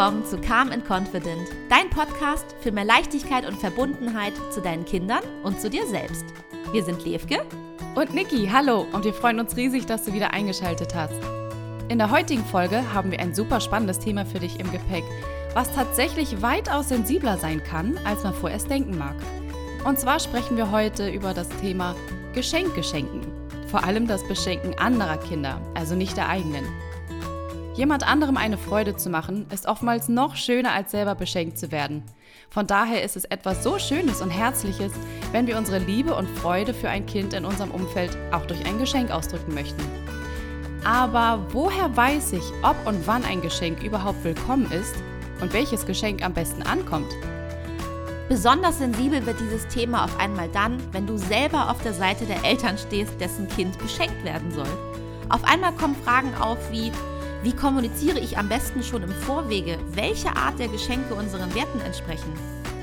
willkommen zu Calm and Confident, dein Podcast für mehr Leichtigkeit und Verbundenheit zu deinen Kindern und zu dir selbst. Wir sind Levke und Niki. Hallo und wir freuen uns riesig, dass du wieder eingeschaltet hast. In der heutigen Folge haben wir ein super spannendes Thema für dich im Gepäck, was tatsächlich weitaus sensibler sein kann, als man vorerst denken mag. Und zwar sprechen wir heute über das Thema Geschenkgeschenken. Vor allem das Beschenken anderer Kinder, also nicht der eigenen. Jemand anderem eine Freude zu machen, ist oftmals noch schöner als selber beschenkt zu werden. Von daher ist es etwas so Schönes und Herzliches, wenn wir unsere Liebe und Freude für ein Kind in unserem Umfeld auch durch ein Geschenk ausdrücken möchten. Aber woher weiß ich, ob und wann ein Geschenk überhaupt willkommen ist und welches Geschenk am besten ankommt? Besonders sensibel wird dieses Thema auf einmal dann, wenn du selber auf der Seite der Eltern stehst, dessen Kind beschenkt werden soll. Auf einmal kommen Fragen auf wie, wie kommuniziere ich am besten schon im Vorwege, welche Art der Geschenke unseren Werten entsprechen?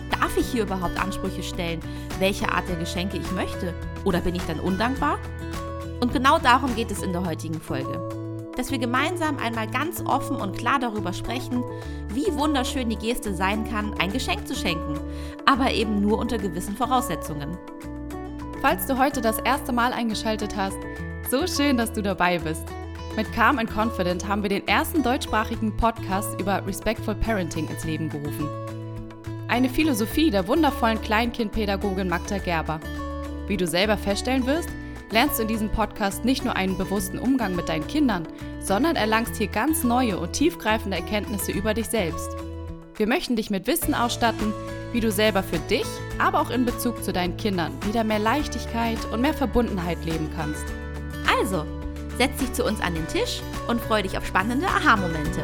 Darf ich hier überhaupt Ansprüche stellen, welche Art der Geschenke ich möchte? Oder bin ich dann undankbar? Und genau darum geht es in der heutigen Folge. Dass wir gemeinsam einmal ganz offen und klar darüber sprechen, wie wunderschön die Geste sein kann, ein Geschenk zu schenken, aber eben nur unter gewissen Voraussetzungen. Falls du heute das erste Mal eingeschaltet hast, so schön, dass du dabei bist. Mit Calm and Confident haben wir den ersten deutschsprachigen Podcast über Respectful Parenting ins Leben gerufen. Eine Philosophie der wundervollen Kleinkindpädagogin Magda Gerber. Wie du selber feststellen wirst, lernst du in diesem Podcast nicht nur einen bewussten Umgang mit deinen Kindern, sondern erlangst hier ganz neue und tiefgreifende Erkenntnisse über dich selbst. Wir möchten dich mit Wissen ausstatten, wie du selber für dich, aber auch in Bezug zu deinen Kindern wieder mehr Leichtigkeit und mehr Verbundenheit leben kannst. Also, Setz dich zu uns an den Tisch und freu dich auf spannende Aha-Momente.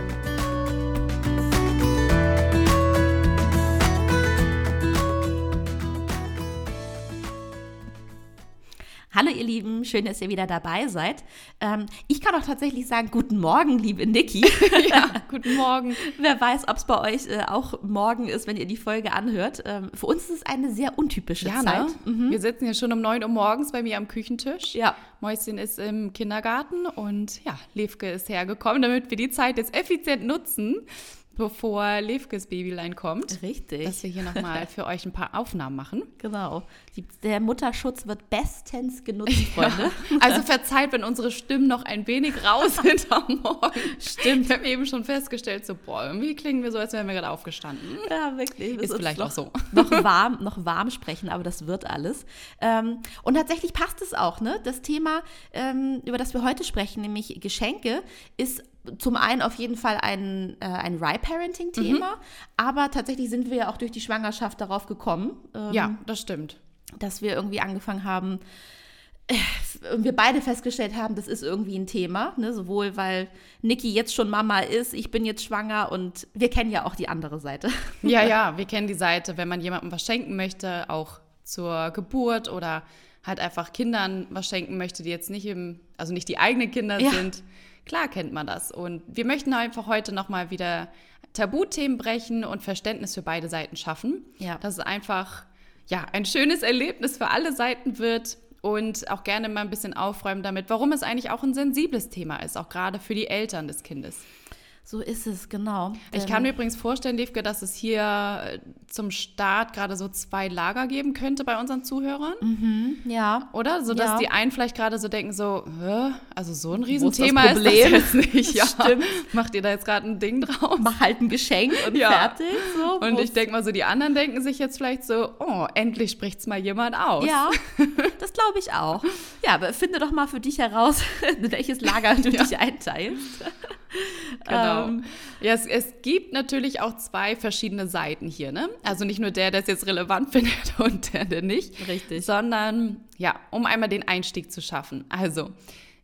Hallo ihr Lieben, schön, dass ihr wieder dabei seid. Ähm, ich kann auch tatsächlich sagen, guten Morgen, liebe Niki. ja, guten Morgen. Wer weiß, ob es bei euch äh, auch morgen ist, wenn ihr die Folge anhört. Ähm, für uns ist es eine sehr untypische ja? Zeit. Ne? Mhm. Wir sitzen hier schon um 9 Uhr morgens bei mir am Küchentisch. Ja. Mäuschen ist im Kindergarten und ja, Levke ist hergekommen, damit wir die Zeit jetzt effizient nutzen bevor Levkes Babylein kommt. Richtig. Dass wir hier nochmal für euch ein paar Aufnahmen machen. Genau. Die, der Mutterschutz wird bestens genutzt, Freunde. Ja. Also verzeiht, wenn unsere Stimmen noch ein wenig raus sind am Morgen. Stimmt. Ich habe eben schon festgestellt, so, boah, irgendwie klingen wir so, als wären wir gerade aufgestanden. Ja, wirklich. Ist vielleicht noch, auch so. Noch warm, noch warm sprechen, aber das wird alles. Ähm, und tatsächlich passt es auch, ne? Das Thema, ähm, über das wir heute sprechen, nämlich Geschenke, ist zum einen auf jeden Fall ein, äh, ein Rye-Parenting-Thema, mhm. aber tatsächlich sind wir ja auch durch die Schwangerschaft darauf gekommen. Ähm, ja, das stimmt. Dass wir irgendwie angefangen haben, äh, wir beide festgestellt haben, das ist irgendwie ein Thema, ne? sowohl weil Niki jetzt schon Mama ist, ich bin jetzt schwanger und wir kennen ja auch die andere Seite. Ja, ja, wir kennen die Seite, wenn man jemandem was schenken möchte, auch zur Geburt oder halt einfach Kindern was schenken möchte, die jetzt nicht im, also nicht die eigenen Kinder ja. sind Klar kennt man das. Und wir möchten einfach heute nochmal wieder Tabuthemen brechen und Verständnis für beide Seiten schaffen. Ja. Dass es einfach ja, ein schönes Erlebnis für alle Seiten wird und auch gerne mal ein bisschen aufräumen damit, warum es eigentlich auch ein sensibles Thema ist, auch gerade für die Eltern des Kindes. So ist es, genau. Ich kann mir übrigens vorstellen, Liefke, dass es hier äh, zum Start gerade so zwei Lager geben könnte bei unseren Zuhörern. Mhm, ja. Oder? So dass ja. die einen vielleicht gerade so denken, so, also so ein Riesenthema ist, das jetzt nicht. Ja. Stimmt. Macht ihr da jetzt gerade ein Ding draus? Mach halt ein Geschenk und ja. fertig. So. Und ich denke mal so, die anderen denken sich jetzt vielleicht so, oh, endlich spricht es mal jemand aus. Ja, das glaube ich auch. Ja, aber finde doch mal für dich heraus, in welches Lager du dich einteilst. Genau. Ähm, ja, es, es, gibt natürlich auch zwei verschiedene Seiten hier, ne? Also nicht nur der, der es jetzt relevant findet und der, der nicht. Richtig. Sondern, ja, um einmal den Einstieg zu schaffen. Also,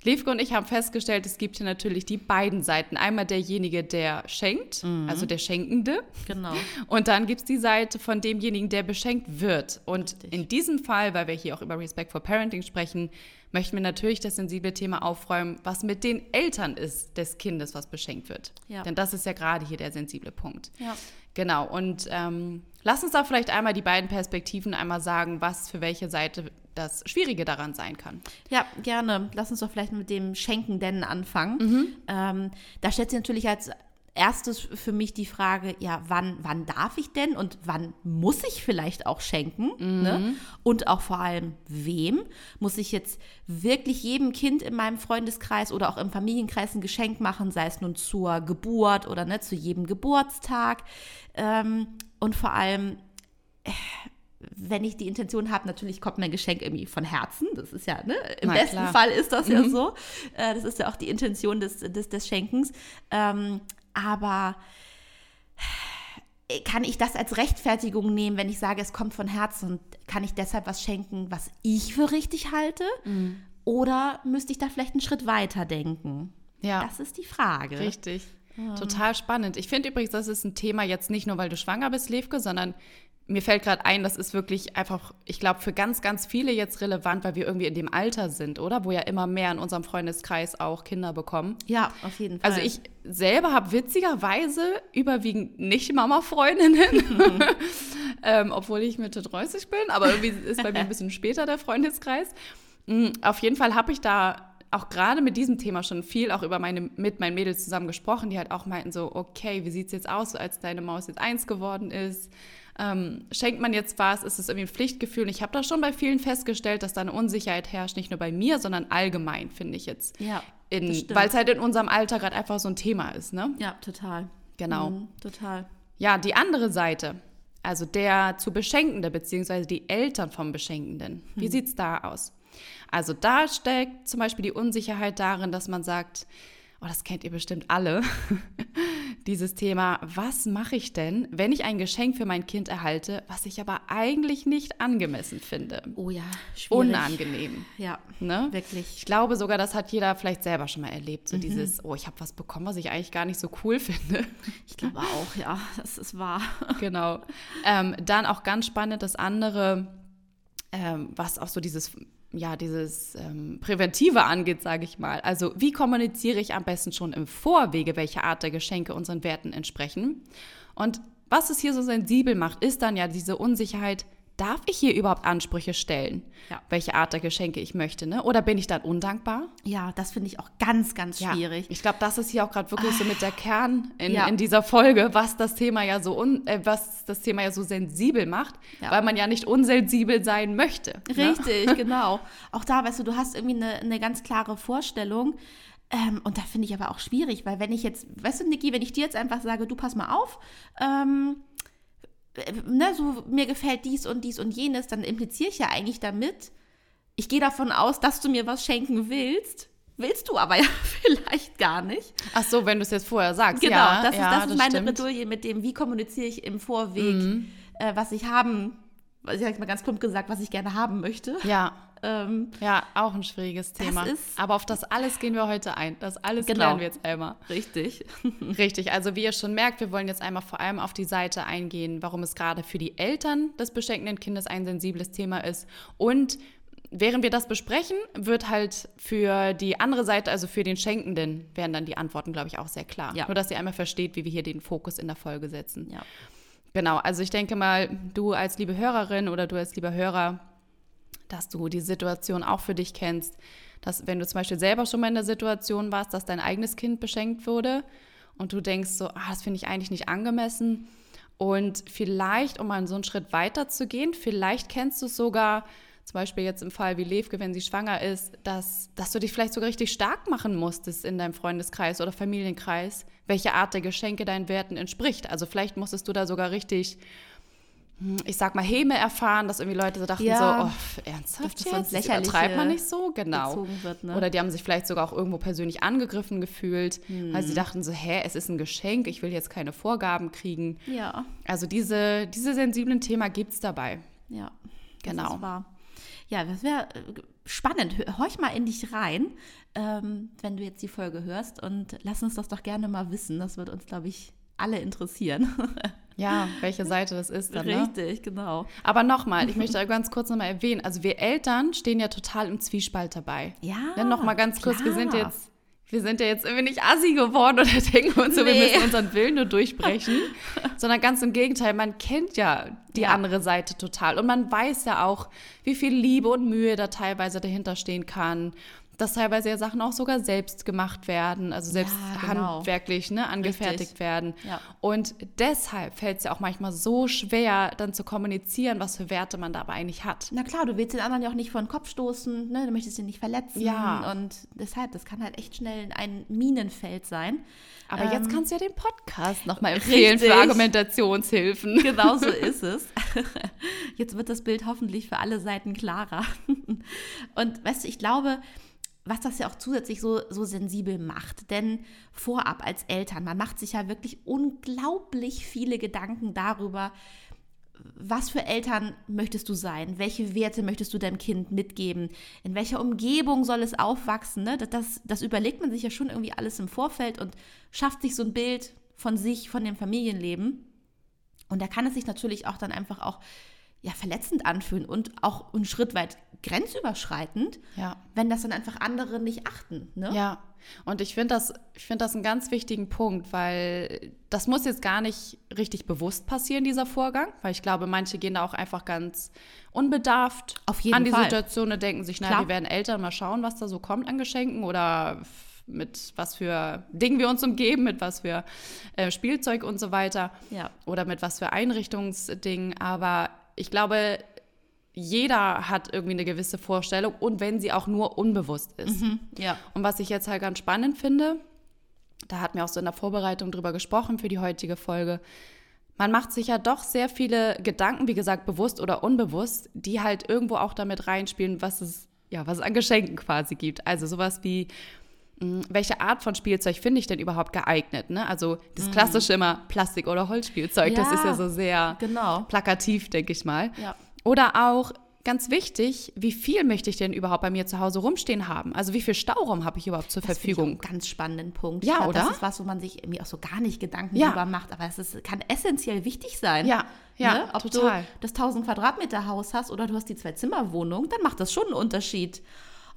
Levke und ich haben festgestellt, es gibt hier natürlich die beiden Seiten. Einmal derjenige, der schenkt, mhm. also der Schenkende. Genau. Und dann gibt es die Seite von demjenigen, der beschenkt wird. Und Richtig. in diesem Fall, weil wir hier auch über Respect for Parenting sprechen, möchten wir natürlich das sensible Thema aufräumen, was mit den Eltern ist des Kindes, was beschenkt wird. Ja. Denn das ist ja gerade hier der sensible Punkt. Ja. Genau. Und ähm, lass uns da vielleicht einmal die beiden Perspektiven einmal sagen, was für welche Seite das Schwierige daran sein kann. Ja, gerne. Lass uns doch vielleicht mit dem Schenkenden anfangen. Mhm. Ähm, da stellt sich natürlich als erstes für mich die Frage, ja, wann, wann darf ich denn und wann muss ich vielleicht auch schenken? Mhm. Ne? Und auch vor allem, wem? Muss ich jetzt wirklich jedem Kind in meinem Freundeskreis oder auch im Familienkreis ein Geschenk machen, sei es nun zur Geburt oder ne, zu jedem Geburtstag? Ähm, und vor allem, äh, wenn ich die Intention habe, natürlich kommt mein Geschenk irgendwie von Herzen. Das ist ja, ne? Im Na, besten klar. Fall ist das ja Mhm. so. Äh, das ist ja auch die Intention des, des, des Schenkens. Ähm, aber äh, kann ich das als Rechtfertigung nehmen, wenn ich sage, es kommt von Herzen und kann ich deshalb was schenken, was ich für richtig halte? Mhm. Oder müsste ich da vielleicht einen Schritt weiter denken? Ja. Das ist die Frage. Richtig. Total spannend. Ich finde übrigens, das ist ein Thema jetzt nicht nur, weil du schwanger bist, Levke, sondern mir fällt gerade ein, das ist wirklich einfach, ich glaube, für ganz, ganz viele jetzt relevant, weil wir irgendwie in dem Alter sind, oder? Wo ja immer mehr in unserem Freundeskreis auch Kinder bekommen. Ja, auf jeden Fall. Also ich selber habe witzigerweise überwiegend nicht Mama-Freundinnen, ähm, obwohl ich Mitte 30 bin, aber irgendwie ist bei mir ein bisschen später der Freundeskreis. Mm, Auf jeden Fall habe ich da auch gerade mit diesem Thema schon viel auch über meine, mit meinen Mädels zusammen gesprochen, die halt auch meinten so, okay, wie sieht es jetzt aus, als deine Maus jetzt eins geworden ist? Ähm, schenkt man jetzt was? Ist es irgendwie ein Pflichtgefühl? Ich habe da schon bei vielen festgestellt, dass da eine Unsicherheit herrscht, nicht nur bei mir, sondern allgemein, finde ich jetzt. Ja. Weil es halt in unserem Alter gerade einfach so ein Thema ist, ne? ja, total. Genau. Mhm, total. Ja, die andere Seite, also der zu Beschenkende, beziehungsweise die Eltern vom Beschenkenden. Wie Hm. sieht's da aus? Also da steckt zum Beispiel die Unsicherheit darin, dass man sagt, oh, das kennt ihr bestimmt alle, dieses Thema, was mache ich denn, wenn ich ein Geschenk für mein Kind erhalte, was ich aber eigentlich nicht angemessen finde? Oh ja, schwierig. Unangenehm. Ja, Ne? wirklich. Ich glaube sogar, das hat jeder vielleicht selber schon mal erlebt. So Mhm. dieses, oh, ich habe was bekommen, was ich eigentlich gar nicht so cool finde. Ich glaube auch, ja, das ist wahr. Genau. Ähm, dann auch ganz spannend das andere, ähm, was auch so dieses, ja, dieses ähm, Präventive angeht, sage ich mal. Also wie kommuniziere ich am besten schon im Vorwege, welche Art der Geschenke unseren Werten entsprechen? Und was es hier so sensibel macht, ist dann ja diese Unsicherheit, darf ich hier überhaupt Ansprüche stellen, Ja. welche Art der Geschenke ich möchte? Ne? Oder bin ich dann undankbar? Ja, das finde ich auch ganz, ganz schwierig. Ich glaube, das ist hier auch gerade wirklich so mit der Kern in, Ja. in dieser Folge, was das Thema ja so un, äh, was das Thema ja so sensibel macht, weil man ja nicht unsensibel sein möchte. Ne? Richtig, genau. Auch da, weißt du, du hast irgendwie eine, eine ganz klare Vorstellung. Ähm, und da finde ich aber auch schwierig, weil wenn ich jetzt, weißt du, Niki, wenn ich dir jetzt einfach sage, du pass mal auf, ähm, äh, ne, so mir gefällt dies und dies und jenes, dann impliziere ich ja eigentlich damit, ich gehe davon aus, dass du mir was schenken willst. Willst du aber ja vielleicht gar nicht. Ach so, wenn du es jetzt vorher sagst. Genau, ja, das ist, ja, das ist meine stimmt. Mhm. Bredouille mit dem, wie kommuniziere ich im Vorweg, äh, was ich haben, ich sag mal ganz plump gesagt, was ich gerne haben möchte. Ja, Ähm, ja, auch ein schwieriges Thema. Aber auf das alles gehen wir heute ein. Das alles Genau. klären wir jetzt einmal. richtig. Richtig, also wie ihr schon merkt, wir wollen jetzt einmal vor allem auf die Seite eingehen, warum es gerade für die Eltern des beschenkenden Kindes ein sensibles Thema ist. Und während wir das besprechen, wird halt für die andere Seite, also für den Schenkenden, werden dann die Antworten, glaube ich, auch sehr klar. Ja. Nur, dass ihr einmal versteht, wie wir hier den Fokus in der Folge setzen. Ja. Genau, also ich denke mal, du als liebe Hörerin oder du als lieber Hörer, dass du die Situation auch für dich kennst, dass wenn du zum Beispiel selber schon mal in der Situation warst, dass dein eigenes Kind beschenkt wurde und du denkst so, ah, das finde ich eigentlich nicht angemessen und vielleicht, um mal so einen Schritt weiter zu gehen, vielleicht kennst du es sogar, zum Beispiel jetzt im Fall wie Levke, wenn sie schwanger ist, dass, dass du dich vielleicht sogar richtig stark machen musstest in deinem Freundeskreis oder Familienkreis, welche Art der Geschenke deinen Werten entspricht. Also vielleicht musstest du da sogar richtig, ich sag mal, Häme erfahren, dass irgendwie Leute so dachten Ja. so, oh, ernsthaft das jetzt? Das Lächerliche übertreibt man nicht so? Genau. wird, ne? Oder die haben sich vielleicht sogar auch irgendwo persönlich angegriffen gefühlt, weil Mhm. sie dachten so, hä, es ist ein Geschenk, ich will jetzt keine Vorgaben kriegen. Ja, Also diese, diese sensiblen Thema gibt es dabei. ja. Das Genau. wahr. Ja, das wäre äh, spannend. Hör- Horch mal in dich rein, ähm, wenn du jetzt die Folge hörst und lass uns das doch gerne mal wissen. Das wird uns, glaube ich, alle interessieren. Ja, welche Seite das ist dann. Ne? Richtig, genau. Aber nochmal, ich möchte ganz kurz nochmal erwähnen, also wir Eltern stehen ja total im Zwiespalt dabei. Ja, Ja, nochmal ganz kurz, wir sind jetzt, wir sind ja jetzt irgendwie nicht assi geworden oder denken uns so, wir Nee. müssen unseren Willen nur durchbrechen, sondern ganz im Gegenteil, man kennt ja die Ja. andere Seite total und man weiß ja auch, wie viel Liebe und Mühe da teilweise dahinter stehen kann, dass teilweise ja Sachen auch sogar selbst gemacht werden, also selbst Ja, genau. handwerklich ne, angefertigt Richtig. werden. Ja. Und deshalb fällt es ja auch manchmal so schwer, dann zu kommunizieren, was für Werte man dabei eigentlich hat. Na klar, du willst den anderen ja auch nicht vor den Kopf stoßen, ne? du möchtest ihn nicht verletzen. Ja. Und deshalb, das kann halt echt schnell ein Minenfeld sein. Aber Ähm, jetzt kannst du ja den Podcast nochmal empfehlen für richtig. Argumentationshilfen. Genau so ist es. Jetzt wird das Bild hoffentlich für alle Seiten klarer. Und weißt du, ich glaube, was das ja auch zusätzlich so, so sensibel macht, denn vorab als Eltern, man macht sich ja wirklich unglaublich viele Gedanken darüber, was für Eltern möchtest du sein? Welche Werte möchtest du deinem Kind mitgeben? In welcher Umgebung soll es aufwachsen? Ne? Das, das, das überlegt man sich ja schon irgendwie alles im Vorfeld und schafft sich so ein Bild von sich, von dem Familienleben. Und da kann es sich natürlich auch dann einfach auch ja, verletzend anfühlen und auch einen Schritt weit grenzüberschreitend, Ja. wenn das dann einfach andere nicht achten. Ne? Ja, und ich finde das, ich finde das einen ganz wichtigen Punkt, weil das muss jetzt gar nicht richtig bewusst passieren, dieser Vorgang, weil ich glaube, manche gehen da auch einfach ganz unbedarft Auf jeden an die Fall. Situation und denken sich, na, Klar. wir werden Eltern, mal schauen, was da so kommt an Geschenken oder mit was für Dingen wir uns umgeben, mit was für äh, Spielzeug und so weiter Ja. oder mit was für Einrichtungsdingen. Aber ich glaube, jeder hat irgendwie eine gewisse Vorstellung und wenn sie auch nur unbewusst ist. Ja. Und was ich jetzt halt ganz spannend finde, da hatten wir auch so in der Vorbereitung drüber gesprochen für die heutige Folge, man macht sich ja doch sehr viele Gedanken, wie gesagt, bewusst oder unbewusst, die halt irgendwo auch damit reinspielen, was es, ja, was es an Geschenken quasi gibt. Also sowas wie, welche Art von Spielzeug finde ich denn überhaupt geeignet? Ne? Also das klassische immer Plastik- oder Holzspielzeug, das Ja, ist ja so sehr genau. plakativ, denke ich mal. Ja. Oder auch ganz wichtig, wie viel möchte ich denn überhaupt bei mir zu Hause rumstehen haben? Also wie viel Stauraum habe ich überhaupt zur Das finde ich Verfügung? einen ganz spannenden Punkt. Ja, glaub, oder? Das ist was, wo man sich irgendwie auch so gar nicht Gedanken Ja. drüber macht, aber es ist, kann essentiell wichtig sein. Ja, ja, ne? Ob total. du das 1000 Quadratmeter Haus hast oder du hast die Zwei-Zimmer-Wohnung, dann macht das schon einen Unterschied.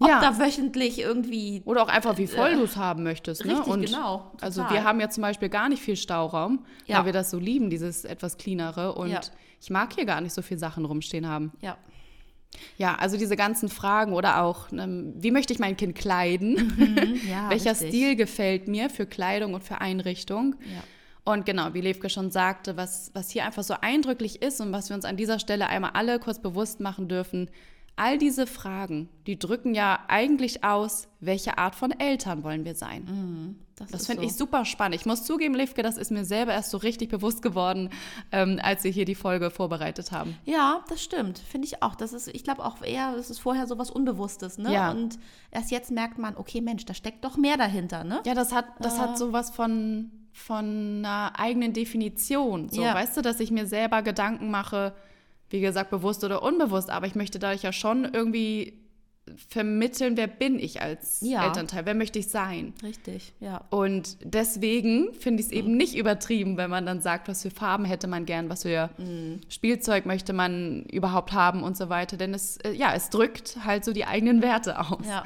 Ob Ja. da wöchentlich irgendwie Oder auch einfach, wie voll du es haben möchtest. Ne? Äh, richtig, Und genau, Also total. wir haben ja zum Beispiel gar nicht viel Stauraum, Ja. weil wir das so lieben, dieses etwas cleanere. Und Ja. ich mag hier gar nicht so viel Sachen rumstehen haben. ja, Ja, also diese ganzen Fragen oder auch, ähm, wie möchte ich mein Kind kleiden? ja Welcher richtig. Stil gefällt mir für Kleidung und für Einrichtung? Ja. Und genau, wie Levke schon sagte, was, was hier einfach so eindrücklich ist und was wir uns an dieser Stelle einmal alle kurz bewusst machen dürfen, all diese Fragen, die drücken ja eigentlich aus, welche Art von Eltern wollen wir sein. Das ist finde so. ich super spannend. Ich muss zugeben, Levke, das ist mir selber erst so richtig bewusst geworden, ähm, als wir hier die Folge vorbereitet haben. Ja, das stimmt. Finde ich auch. Das ist, ich glaube auch eher, das ist vorher so was Unbewusstes, ne? Ja. Und erst jetzt merkt man, okay, Mensch, da steckt doch mehr dahinter, ne? Ja, das hat, das Ah. hat sowas von, von einer eigenen Definition. So, Ja. weißt du, dass ich mir selber Gedanken mache, wie gesagt, bewusst oder unbewusst, aber ich möchte dadurch ja schon irgendwie vermitteln, wer bin ich als Ja. Elternteil, wer möchte ich sein. Richtig, ja. Und deswegen finde ich es Mhm. eben nicht übertrieben, wenn man dann sagt, was für Farben hätte man gern, was für Mhm. Spielzeug möchte man überhaupt haben und so weiter. Denn es, äh, ja, es drückt halt so die eigenen Werte aus. Ja.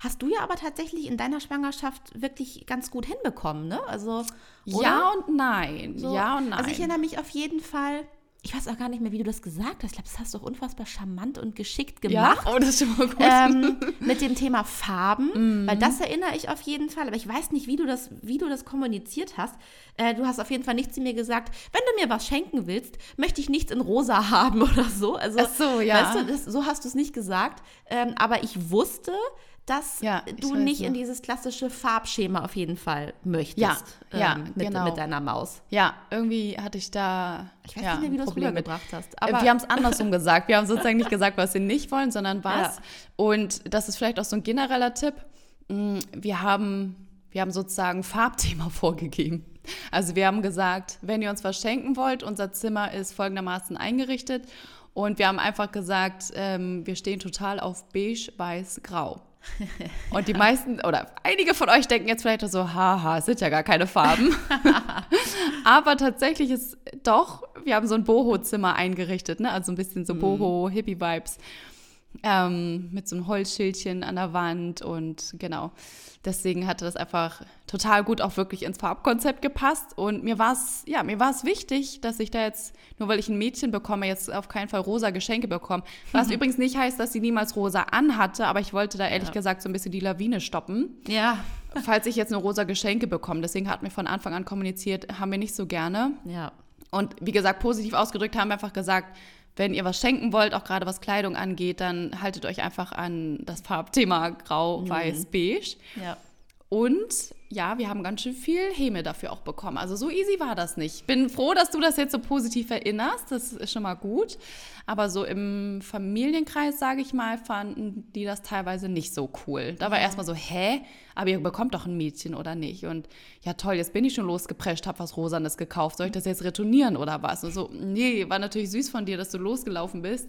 Hast du ja aber tatsächlich in deiner Schwangerschaft wirklich ganz gut hinbekommen, ne? Also, oder? Ja und nein. So, ja und nein. Also ich erinnere mich auf jeden Fall, ich weiß auch gar nicht mehr, wie du das gesagt hast. Ich glaube, das hast du auch unfassbar charmant und geschickt ja, gemacht. oh, das ist schon mal gut. ähm, mit dem Thema. Farben, weil das erinnere ich auf jeden Fall, aber ich weiß nicht, wie du das, wie du das kommuniziert hast. Äh, du hast auf jeden Fall nicht zu mir gesagt, wenn du mir was schenken willst, möchte ich nichts in rosa haben oder so. Also, Ach so, ja. Weißt du, das, so hast du es nicht gesagt, ähm, aber ich wusste, dass Ja, du nicht noch. in dieses klassische Farbschema auf jeden Fall möchtest. Ja, ja, mit, genau. mit deiner Maus. Ja, irgendwie hatte ich da Ich weiß ja, nicht mehr, wie du mit. rübergebracht hast. Aber wir haben es andersrum gesagt. Wir haben sozusagen nicht gesagt, was wir nicht wollen, sondern was. Ja. Und das ist vielleicht auch so ein genereller Tipp. Mm, Wir haben, wir haben sozusagen Farbthema vorgegeben. Also wir haben gesagt, wenn ihr uns was schenken wollt, unser Zimmer ist folgendermaßen eingerichtet. Und wir haben einfach gesagt, ähm, wir stehen total auf beige, weiß, grau. Und die meisten oder einige von euch denken jetzt vielleicht so, haha, es sind ja gar keine Farben. Aber tatsächlich ist doch, wir haben so ein Boho-Zimmer eingerichtet, ne? also ein bisschen so Boho-Hippie-Vibes. Ähm, mit so einem Holzschildchen an der Wand und genau. Deswegen hatte das einfach total gut auch wirklich ins Farbkonzept gepasst und mir war es, ja, mir war es wichtig, dass ich da jetzt, nur weil ich ein Mädchen bekomme, jetzt auf keinen Fall rosa Geschenke bekomme. Was mhm. übrigens nicht heißt, dass sie niemals rosa anhatte, aber ich wollte da ehrlich ja. gesagt so ein bisschen die Lawine stoppen. Ja. Falls ich jetzt eine rosa Geschenke bekomme. Deswegen hatten wir von Anfang an kommuniziert, haben wir nicht so gerne. Ja. Und wie gesagt, positiv ausgedrückt haben wir einfach gesagt, wenn ihr was schenken wollt, auch gerade was Kleidung angeht, dann haltet euch einfach an das Farbthema Grau, mhm. Weiß, Beige. Ja. Und ja, wir haben ganz schön viel Häme dafür auch bekommen. Also so easy war das nicht. Bin froh, dass du das jetzt so positiv erinnerst. Das ist schon mal gut. Aber so im Familienkreis, sage ich mal, fanden die das teilweise nicht so cool. Da war erstmal so, hä? Aber ihr bekommt doch ein Mädchen oder nicht? Und ja, toll, jetzt bin ich schon losgeprescht, habe was Rosanes gekauft. Soll ich das jetzt retournieren oder was? Und so, nee, war natürlich süß von dir, dass du losgelaufen bist.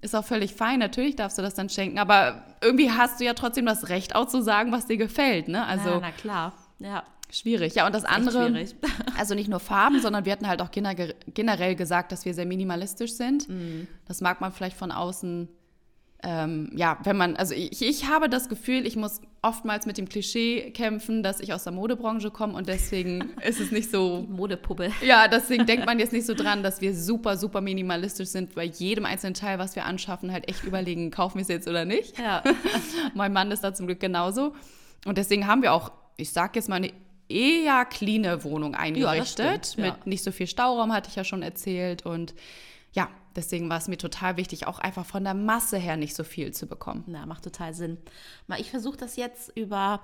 Ist auch völlig fein, natürlich darfst du das dann schenken, aber irgendwie hast du ja trotzdem das Recht auch zu sagen, was dir gefällt, ne? Also ja, na klar, ja. Schwierig, ja. Und das andere, also nicht nur Farben, sondern wir hatten halt auch generell gesagt, dass wir sehr minimalistisch sind. Mhm. Das mag man vielleicht von außen ähm, ja, wenn man, also ich, ich habe das Gefühl, ich muss oftmals mit dem Klischee kämpfen, dass ich aus der Modebranche komme und deswegen ist es nicht so. Die Modepuppe. Ja, deswegen denkt man jetzt nicht so dran, dass wir super, super minimalistisch sind, bei jedem einzelnen Teil, was wir anschaffen, halt echt überlegen, kaufen wir es jetzt oder nicht. Ja. mein Mann ist da zum Glück genauso. Und deswegen haben wir auch, ich sag jetzt mal, eine eher cleane Wohnung eingerichtet. Ja, stimmt, ja. Mit nicht so viel Stauraum, hatte ich ja schon erzählt. Und ja, deswegen war es mir total wichtig, auch einfach von der Masse her nicht so viel zu bekommen. Na, macht total Sinn. Ich versuche das jetzt über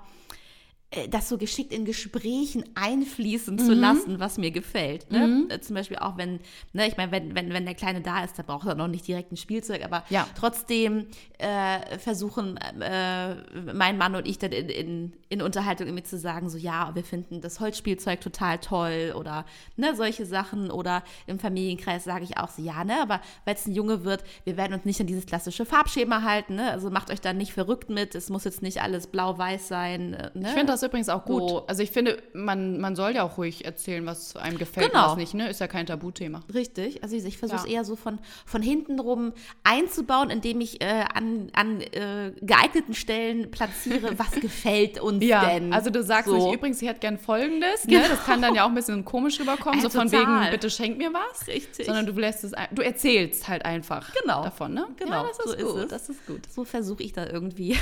das so geschickt in Gesprächen einfließen zu mhm. lassen, was mir gefällt. Ne? Mhm. Äh, zum Beispiel auch wenn, ne, ich meine, wenn, wenn, wenn der Kleine da ist, da braucht er noch nicht direkt ein Spielzeug, aber ja. trotzdem äh, versuchen äh, mein Mann und ich dann in, in, in Unterhaltung irgendwie zu sagen, so ja, wir finden das Holzspielzeug total toll oder ne, solche Sachen oder im Familienkreis sage ich auch so, ja, ne, aber weil es ein Junge wird, wir werden uns nicht an dieses klassische Farbschema halten, ne? also macht euch da nicht verrückt mit, es muss jetzt nicht alles blau-weiß sein. Äh, ne? Ich finde das übrigens auch gut. So, also ich finde, man, man soll ja auch ruhig erzählen, was einem gefällt, genau. was nicht, ne? Ist ja kein Tabuthema. Richtig. Also ich, ich versuche es ja. eher so von, von hinten rum einzubauen, indem ich äh, an, an äh, geeigneten Stellen platziere, was gefällt uns ja. denn. Also du sagst so. nicht, übrigens, ich hätte gern folgendes, ne? Das kann dann ja auch ein bisschen komisch rüberkommen, äh, so von total. wegen, bitte schenk mir was. Richtig. Sondern du lässt es, du erzählst halt einfach genau. davon, ne? Genau, ja, das ist so gut. Ist das ist gut. So versuche ich da irgendwie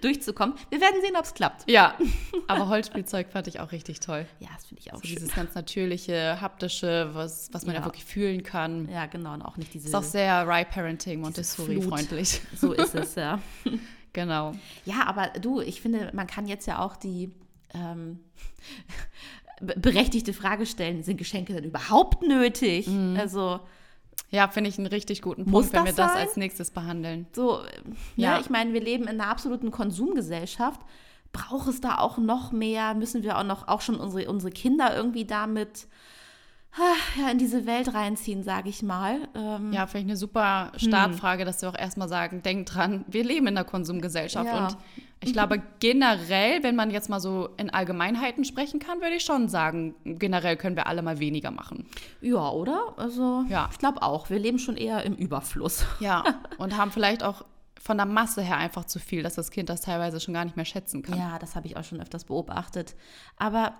durchzukommen. Wir werden sehen, ob es klappt. Ja, aber Holzspielzeug fand ich auch richtig toll. Ja, das finde ich auch so schön. Dieses ganz natürliche, haptische, was, was man ja. ja wirklich fühlen kann. Ja, genau. Und auch nicht diese. Ist auch sehr Rye Parenting, Montessori-freundlich. So ist es, ja. genau. Ja, aber du, ich finde, man kann jetzt ja auch die. Ähm, berechtigte Frage stellen, sind Geschenke denn überhaupt nötig? Mhm. Also ja, finde ich einen richtig guten Punkt, wenn wir das sein? als nächstes behandeln. So, ne, ja, ja ich meine, wir leben in einer absoluten Konsumgesellschaft. Braucht es da auch noch mehr? Müssen wir auch noch auch schon unsere, unsere Kinder irgendwie damit ja, in diese Welt reinziehen, sage ich mal. Ähm, ja, finde ich eine super Startfrage, hm. dass wir auch erstmal sagen, denk dran, wir leben in einer Konsumgesellschaft ja. und ich glaube generell, wenn man jetzt mal so in Allgemeinheiten sprechen kann, würde ich schon sagen, generell können wir alle mal weniger machen. Ja, oder? Also ja. ich glaube auch, wir leben schon eher im Überfluss. Ja, und haben vielleicht auch von der Masse her einfach zu viel, dass das Kind das teilweise schon gar nicht mehr schätzen kann. Ja, das habe ich auch schon öfters beobachtet. Aber,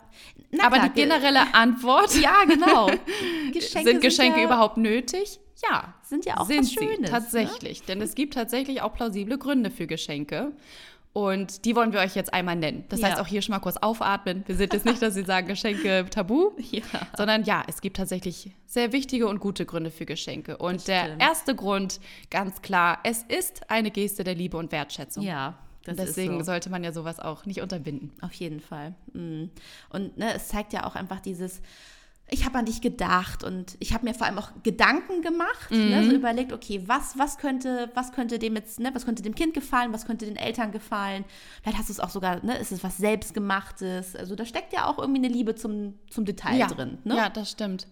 Aber klar, die generelle Antwort. ja, genau. Geschenke sind Geschenke sind ja, überhaupt nötig? Ja. Sind ja auch sind was Schönes. Sie, ne? tatsächlich. Ne? Denn es gibt tatsächlich auch plausible Gründe für Geschenke. Und die wollen wir euch jetzt einmal nennen. Das ja. heißt auch hier schon mal kurz aufatmen. Wir sind jetzt nicht, dass Sie sagen, Geschenke tabu, ja. sondern ja, es gibt tatsächlich sehr wichtige und gute Gründe für Geschenke. Und der erste Grund, ganz klar, es ist eine Geste der Liebe und Wertschätzung. Ja. Das deswegen so. sollte man ja sowas auch nicht unterbinden. Auf jeden Fall. Mhm. Und ne, es zeigt ja auch einfach dieses, ich habe an dich gedacht und ich habe mir vor allem auch Gedanken gemacht, mhm. ne, so überlegt, okay, was, was könnte, was könnte dem jetzt, ne, was könnte dem Kind gefallen, was könnte den Eltern gefallen? Vielleicht hast du es auch sogar, ne, ist es was selbstgemachtes? Also da steckt ja auch irgendwie eine Liebe zum, zum Detail ja. drin. Ne? Ja, das stimmt.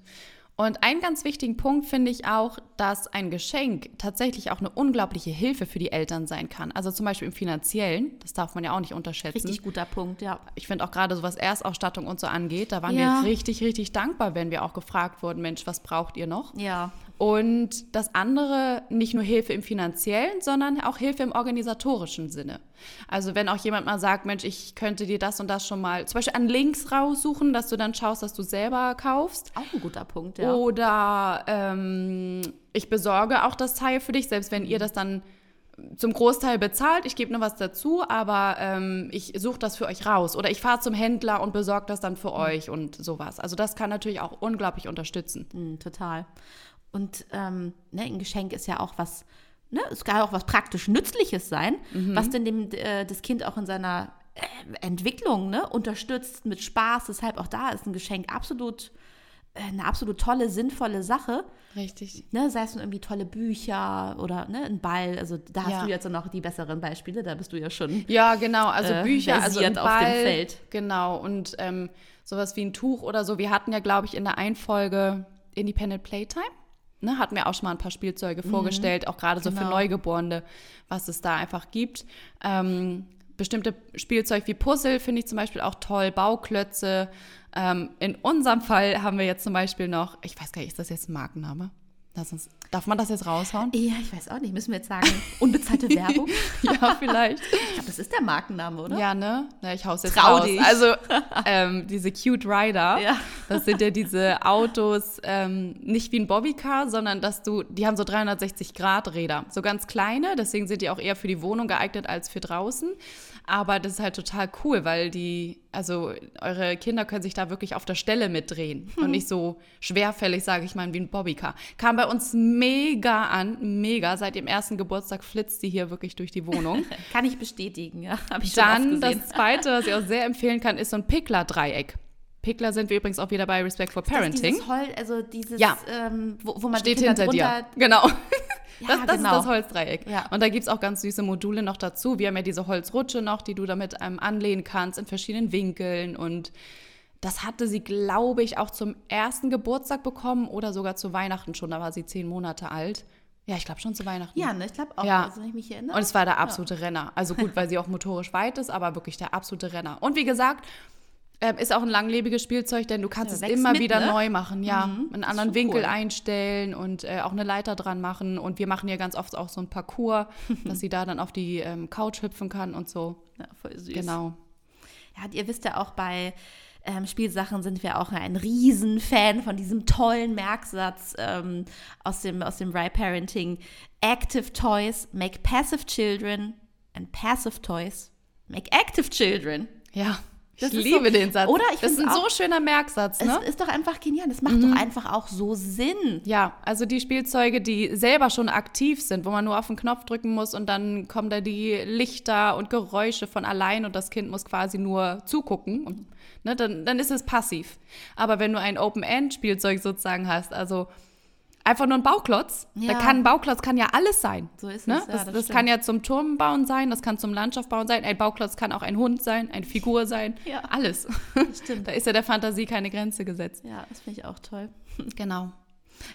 Und einen ganz wichtigen Punkt finde ich auch, dass ein Geschenk tatsächlich auch eine unglaubliche Hilfe für die Eltern sein kann. Also zum Beispiel im finanziellen, das darf man ja auch nicht unterschätzen. Richtig guter Punkt, ja. Ich finde auch gerade so was Erstausstattung und so angeht, da waren ja. wir richtig, richtig dankbar, wenn wir auch gefragt wurden, Mensch, was braucht ihr noch? Ja. Und das andere nicht nur Hilfe im finanziellen, sondern auch Hilfe im organisatorischen Sinne. Also wenn auch jemand mal sagt, Mensch, ich könnte dir das und das schon mal zum Beispiel an Links raussuchen, dass du dann schaust, dass du selber kaufst. Auch ein guter Punkt, ja. Oder ähm, ich besorge auch das Teil für dich, selbst wenn ihr das dann zum Großteil bezahlt, ich gebe nur was dazu, aber ähm, ich suche das für euch raus. Oder ich fahre zum Händler und besorge das dann für mhm. euch und sowas. Also das kann natürlich auch unglaublich unterstützen. Mhm, total. Und ähm, ne, ein Geschenk ist ja auch was, ne, es kann auch was praktisch Nützliches sein, mhm. was denn dem, äh, das Kind auch in seiner äh, Entwicklung ne, unterstützt mit Spaß. Deshalb auch da ist ein Geschenk absolut eine absolut tolle, sinnvolle Sache. Richtig. Ne, sei es nun irgendwie tolle Bücher oder ne, ein Ball. Also da hast ja. du jetzt noch die besseren Beispiele, da bist du ja schon. Ja, genau. Also äh, Bücher, also ein Ball, auf dem Feld. Genau. Und ähm, sowas wie ein Tuch oder so. Wir hatten ja, glaube ich, in der Einfolge Independent Playtime. Ne, hatten wir auch schon mal ein paar Spielzeuge mhm. vorgestellt, auch gerade genau. so für genau. Neugeborene, was es da einfach gibt. Ähm, bestimmte Spielzeug wie Puzzle finde ich zum Beispiel auch toll, Bauklötze. Ähm, in unserem Fall haben wir jetzt zum Beispiel noch, ich weiß gar nicht, ist das jetzt ein Markenname? Uns, darf man das jetzt raushauen? Ja, ich weiß auch nicht. Müssen wir jetzt sagen, unbezahlte Werbung? ja, vielleicht. Ich glaube, das ist der Markenname, oder? Ja, ne? Na, ich hau's jetzt Trau raus. Dich. Also, ähm, diese Cute Rider, ja. das sind ja diese Autos, ähm, nicht wie ein Bobbycar, sondern dass du, die haben so 360-Grad-Räder. So ganz kleine, deswegen sind die auch eher für die Wohnung geeignet als für draußen. Aber das ist halt total cool, weil die, also eure Kinder können sich da wirklich auf der Stelle mitdrehen hm. und nicht so schwerfällig, sage ich mal, wie ein Bobbycar. Kam bei uns mega an, mega. Seit dem ersten Geburtstag flitzt die hier wirklich durch die Wohnung. kann ich bestätigen, ja. Hab ich Dann das zweite, was ich auch sehr empfehlen kann, ist so ein Pickler-Dreieck. Pickler sind wir übrigens auch wieder bei Respect for Parenting. Dieses Hol also dieses, ja. ähm, wo, wo, man steht hinter dir. Genau. Ja, das, das genau. ist das Holzdreieck. Ja. Und da gibt es auch ganz süße Module noch dazu. Wir haben ja diese Holzrutsche noch, die du damit ähm, anlehnen kannst in verschiedenen Winkeln. Und das hatte sie, glaube ich, auch zum ersten Geburtstag bekommen oder sogar zu Weihnachten schon. Da war sie zehn Monate alt. Ja, ich glaube schon zu Weihnachten. Ja, ne, ich glaube auch, ja. also, wenn ich mich erinnere. Und es war der absolute ja. Renner. Also gut, weil sie auch motorisch weit ist, aber wirklich der absolute Renner. Und wie gesagt, ähm, ist auch ein langlebiges Spielzeug, denn du kannst ja, es immer mit, wieder ne? neu machen, ja. Mhm. Einen anderen Winkel cool. einstellen und äh, auch eine Leiter dran machen. Und wir machen ja ganz oft auch so ein Parcours, dass sie da dann auf die ähm, Couch hüpfen kann und so. Ja, voll süß. Genau. Ja, ihr wisst ja auch bei ähm, Spielsachen sind wir auch ein Riesenfan von diesem tollen Merksatz ähm, aus dem, aus dem Right Parenting. Active Toys make passive children and passive toys make active children. Ja. Das ich liebe so, den Satz. Oder ich das ist ein auch, so schöner Merksatz. Ne? Es ist doch einfach genial. Das macht mhm. doch einfach auch so Sinn. Ja, also die Spielzeuge, die selber schon aktiv sind, wo man nur auf den Knopf drücken muss und dann kommen da die Lichter und Geräusche von allein und das Kind muss quasi nur zugucken. Und, ne, dann, dann ist es passiv. Aber wenn du ein Open-End-Spielzeug sozusagen hast, also einfach nur ein Bauklotz. Ja. Da kann ein Bauklotz kann ja alles sein. So ist ne? es. Ja, das, das, das kann ja zum Turmbauen sein, das kann zum Landschaftsbauen sein. Ein Bauklotz kann auch ein Hund sein, eine Figur sein. Ja. Alles. Stimmt. da ist ja der Fantasie keine Grenze gesetzt. Ja, das finde ich auch toll. genau.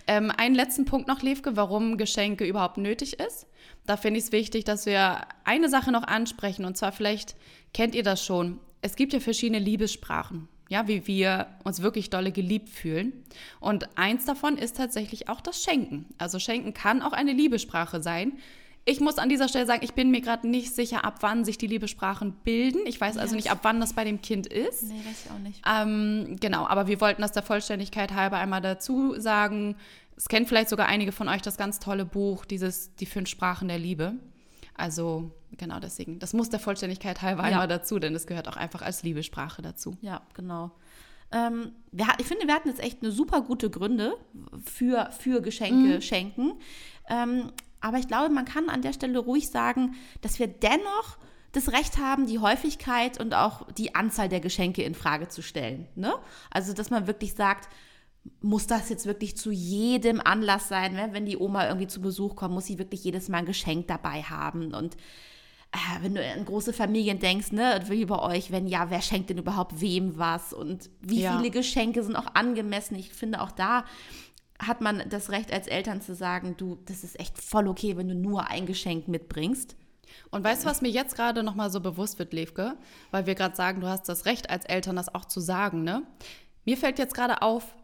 Ähm, einen letzten Punkt noch, Levke, warum Geschenke überhaupt nötig ist. Da finde ich es wichtig, dass wir eine Sache noch ansprechen. Und zwar vielleicht kennt ihr das schon. Es gibt ja verschiedene Liebessprachen ja, wie wir uns wirklich dolle geliebt fühlen. Und eins davon ist tatsächlich auch das Schenken. Also Schenken kann auch eine Liebessprache sein. Ich muss an dieser Stelle sagen, ich bin mir gerade nicht sicher, ab wann sich die Liebessprachen bilden. Ich weiß also nicht, ab wann das bei dem Kind ist. Nee, weiß ich auch nicht. Ähm, genau, aber wir wollten das der Vollständigkeit halber einmal dazu sagen. Es kennt vielleicht sogar einige von euch das ganz tolle Buch, dieses Die fünf Sprachen der Liebe. Also genau deswegen. Das muss der Vollständigkeit halber ja. einmal dazu, denn es gehört auch einfach als Liebesprache dazu. Ja, genau. Ähm, wir, ich finde, wir hatten jetzt echt eine super gute Gründe für, für Geschenke mhm. schenken. Ähm, aber ich glaube, man kann an der Stelle ruhig sagen, dass wir dennoch das Recht haben, die Häufigkeit und auch die Anzahl der Geschenke in Frage zu stellen. Ne? Also, dass man wirklich sagt, muss das jetzt wirklich zu jedem Anlass sein, ne? wenn die Oma irgendwie zu Besuch kommt, muss sie wirklich jedes Mal ein Geschenk dabei haben und äh, wenn du an große Familien denkst, ne, wie bei euch, wenn ja, wer schenkt denn überhaupt wem was und wie ja. viele Geschenke sind auch angemessen? Ich finde auch da hat man das Recht als Eltern zu sagen, du, das ist echt voll okay, wenn du nur ein Geschenk mitbringst. Und weißt du, was mir jetzt gerade noch mal so bewusst wird, Levke? Weil wir gerade sagen, du hast das Recht als Eltern, das auch zu sagen, ne? Mir fällt jetzt gerade auf,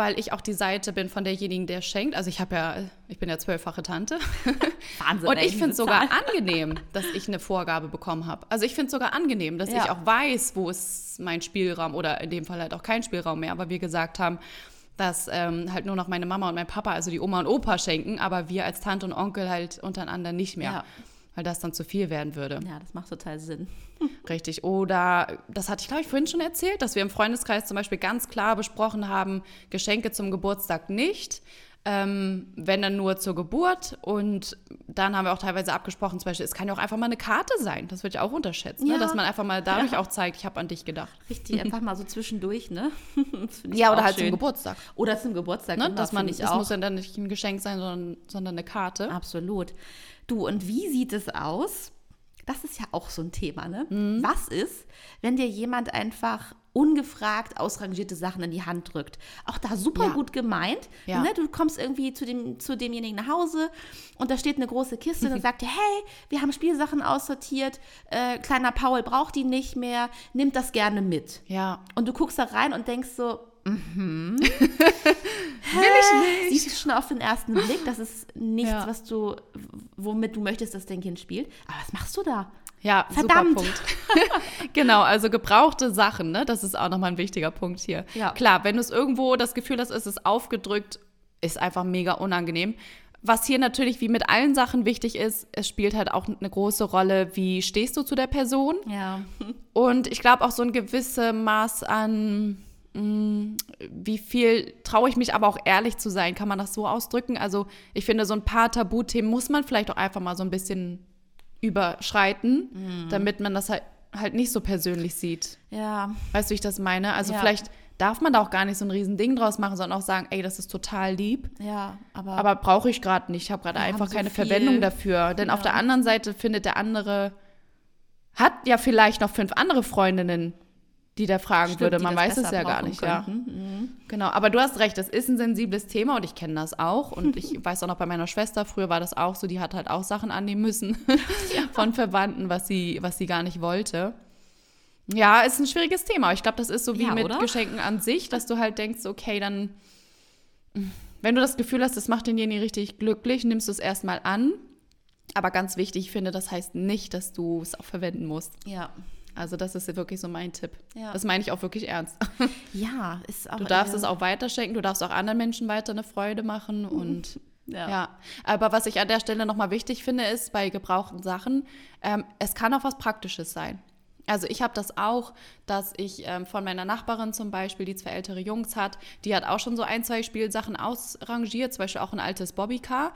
weil ich auch die Seite bin von derjenigen, der schenkt. Also ich habe ja, ich bin ja zwölffache Tante. Wahnsinn. Und ich finde es sogar angenehm, dass ich eine Vorgabe bekommen habe. Also ich finde es sogar angenehm, dass Ja. ich auch weiß, wo ist mein Spielraum oder in dem Fall halt auch kein Spielraum mehr, weil wir gesagt haben, dass ähm, halt nur noch meine Mama und mein Papa, also die Oma und Opa schenken, aber wir als Tante und Onkel halt untereinander nicht mehr, Ja. Weil das dann zu viel werden würde. Ja, das macht total Sinn. Richtig. Oder, das hatte ich glaube ich vorhin schon erzählt, dass wir im Freundeskreis zum Beispiel ganz klar besprochen haben, Geschenke zum Geburtstag nicht. Ähm, wenn dann nur zur Geburt. Und dann haben wir auch teilweise abgesprochen, zum Beispiel, es kann ja auch einfach mal eine Karte sein. Das wird ja auch unterschätzt, ne? Ja. dass man einfach mal dadurch auch zeigt, ich habe an dich gedacht. Richtig, einfach mal so zwischendurch, ne? Ja, oder halt zum schön. Geburtstag. Oder zum Geburtstag, Ne? genau, Dass man, das auch. muss ja dann nicht ein Geschenk sein, sondern, sondern eine Karte. Absolut. Du, und wie sieht es aus? Das ist ja auch so ein Thema, ne? Mhm. Was ist, wenn dir jemand einfach ungefragt ausrangierte Sachen in die Hand drückt? Auch da super Ja. gut gemeint. Ja. Ne? Du kommst irgendwie zu, dem, zu demjenigen nach Hause und da steht eine große Kiste und sagt er, hey, wir haben Spielsachen aussortiert, äh, kleiner Paul braucht die nicht mehr, nimmt das gerne mit. Ja. Und du guckst da rein und denkst so, mhm. Will ich nicht. Siehst du schon auf den ersten Blick, das ist nichts, Ja. was du, womit du möchtest, dass dein Kind spielt. Aber was machst du da? Ja, Verdammt. super Punkt. genau, also gebrauchte Sachen, ne? Das ist auch nochmal ein wichtiger Punkt hier. Ja. Klar, wenn du es irgendwo das Gefühl hast, es ist aufgedrückt, ist einfach mega unangenehm. Was hier natürlich wie mit allen Sachen wichtig ist, es spielt halt auch eine große Rolle, wie stehst du zu der Person. Ja. Und ich glaube auch so ein gewisses Maß an, mh, wie viel traue ich mich aber auch ehrlich zu sein, kann man das so ausdrücken? Also ich finde, so ein paar Tabuthemen muss man vielleicht auch einfach mal so ein bisschen überschreiten, Mhm. damit man das halt, halt nicht so persönlich sieht. Ja. Weißt du, wie ich das meine? Also Ja. vielleicht darf man da auch gar nicht so ein riesen Ding draus machen, sondern auch sagen, ey, das ist total lieb. Ja, aber, Aber brauche ich gerade nicht. Ich habe gerade einfach so keine viel. Verwendung dafür. Denn auf Ja. der anderen Seite findet der andere, hat ja vielleicht noch fünf andere Freundinnen, die der fragen Stimmt, würde. Man weiß es ja gar nicht, ja. könnten. Genau, aber du hast recht, das ist ein sensibles Thema und ich kenne das auch. Und ich weiß auch noch bei meiner Schwester, früher war das auch so, die hat halt auch Sachen annehmen müssen von Verwandten, was sie, was sie gar nicht wollte. Ja, ist ein schwieriges Thema. Ich glaube, das ist so wie Ja, mit oder? Geschenken an sich, dass du halt denkst, okay, dann, wenn du das Gefühl hast, das macht denjenigen richtig glücklich, nimmst du es erstmal an. Aber ganz wichtig, ich finde, das heißt nicht, dass du es auch verwenden musst. Ja. Also das ist wirklich so mein Tipp. Ja. Das meine ich auch wirklich ernst. Ja, ist auch. Du darfst es auch weiterschenken, du darfst auch anderen Menschen weiter eine Freude machen und Ja. ja. Aber was ich an der Stelle nochmal wichtig finde, ist bei gebrauchten Sachen, ähm, es kann auch was Praktisches sein. Also ich habe das auch, dass ich ähm, von meiner Nachbarin zum Beispiel, die zwei ältere Jungs hat, die hat auch schon so ein, zwei Spielsachen ausrangiert, zum Beispiel auch ein altes Bobbycar.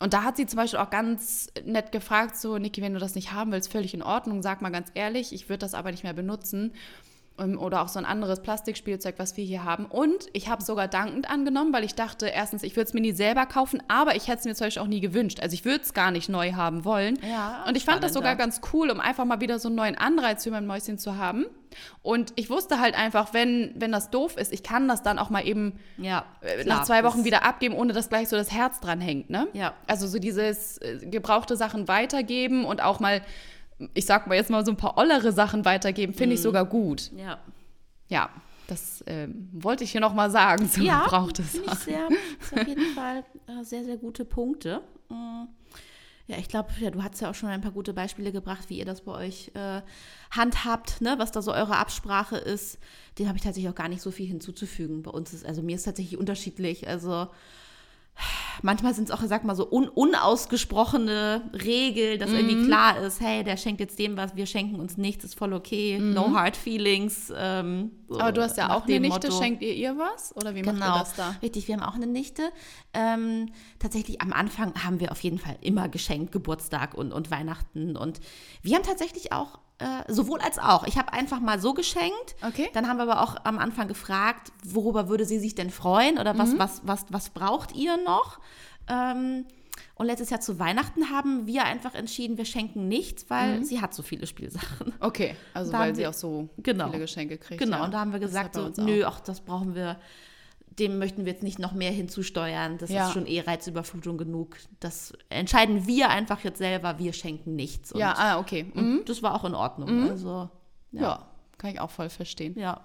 Und da hat sie zum Beispiel auch ganz nett gefragt, so, Niki, wenn du das nicht haben willst, völlig in Ordnung, sag mal ganz ehrlich, ich würde das aber nicht mehr benutzen. Ähm, Oder auch so ein anderes Plastikspielzeug, was wir hier haben. Und ich habe es sogar dankend angenommen, weil ich dachte, erstens, ich würde es mir nie selber kaufen, aber ich hätte es mir zum Beispiel auch nie gewünscht. Also ich würde es gar nicht neu haben wollen. Ja, Und ich fand das sogar ganz cool, um einfach mal wieder so einen neuen Anreiz für mein Mäuschen zu haben. Und ich wusste halt einfach, wenn, wenn das doof ist, ich kann das dann auch mal eben Ja. äh, klar, nach zwei Wochen wieder abgeben, ohne dass gleich so das Herz dran hängt, ne? Ja. Also so dieses äh, gebrauchte Sachen weitergeben und auch mal, ich sag mal jetzt mal so ein paar ollere Sachen weitergeben, finde Mhm. ich sogar gut. Ja. Ja, das ähm, wollte ich hier noch mal sagen zu Ja, finde ich sehr, ist auf jeden Fall äh, sehr, sehr gute Punkte. Mm. Ja, ich glaube, ja, du hast ja auch schon ein paar gute Beispiele gebracht, wie ihr das bei euch äh, handhabt, ne? was da so eure Absprache ist. Dem habe ich tatsächlich auch gar nicht so viel hinzuzufügen. Bei uns ist, also mir ist tatsächlich unterschiedlich. Also manchmal sind es auch, sag mal, so un unausgesprochene Regeln, dass Mhm. irgendwie klar ist, hey, der schenkt jetzt dem was, wir schenken uns nichts, ist voll okay, no hard feelings. Ähm, so Mhm. Aber du hast ja auch eine Nichte, Motto. schenkt ihr ihr was? Oder wie macht Genau, ihr das da? richtig. Wir haben auch eine Nichte. Ähm, tatsächlich am Anfang haben wir auf jeden Fall immer geschenkt, Geburtstag und, und Weihnachten. Und wir haben tatsächlich auch äh, sowohl als auch. Ich habe einfach mal so geschenkt. Okay. Dann haben wir aber auch am Anfang gefragt, worüber würde sie sich denn freuen oder Mhm. was, was, was, was braucht ihr noch? Ähm, und letztes Jahr zu Weihnachten haben wir einfach entschieden, wir schenken nichts, weil sie hat so viele Spielsachen. Okay, also weil sie auch so Genau. viele Geschenke kriegt. Genau, ja. und da haben wir gesagt, so, auch. nö, ach, das brauchen wir, dem möchten wir jetzt nicht noch mehr hinzusteuern. Das Ja. ist schon eh Reizüberflutung genug. Das entscheiden wir einfach jetzt selber, wir schenken nichts. Und, Ja, ah, okay. Mhm. das war auch in Ordnung. Also, Ja. kann ich auch voll verstehen. ja.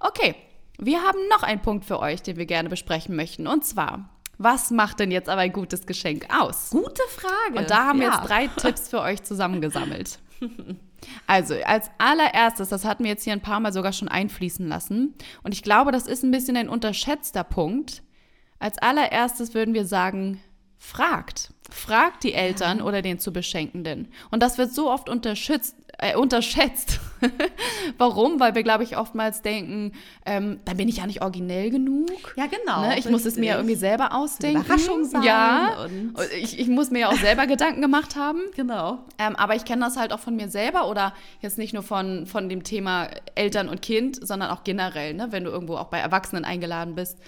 Okay, Wir haben noch einen Punkt für euch, den wir gerne besprechen möchten. Und zwar, was macht denn jetzt aber ein gutes Geschenk aus? Gute Frage. Und da haben wir Ja. jetzt drei Tipps für euch zusammengesammelt. Also, als allererstes, das hatten wir jetzt hier ein paar Mal sogar schon einfließen lassen. Und ich glaube, das ist ein bisschen ein unterschätzter Punkt. Als allererstes würden wir sagen, fragt. Fragt die Eltern oder den zu Beschenkenden. Und das wird so oft unterschätzt. Äh, unterschätzt. Warum? Weil wir, glaube ich, oftmals denken, ähm, dann bin ich ja nicht originell genug. Ja, genau. Ne? Ich muss es mir ja irgendwie selber ausdenken. Überraschung sein Ja. Und ich, ich muss mir ja auch selber Gedanken gemacht haben. Genau. Ähm, aber ich kenne das halt auch von mir selber oder jetzt nicht nur von, von dem Thema Eltern und Kind, sondern auch generell, ne? wenn du irgendwo auch bei Erwachsenen eingeladen bist.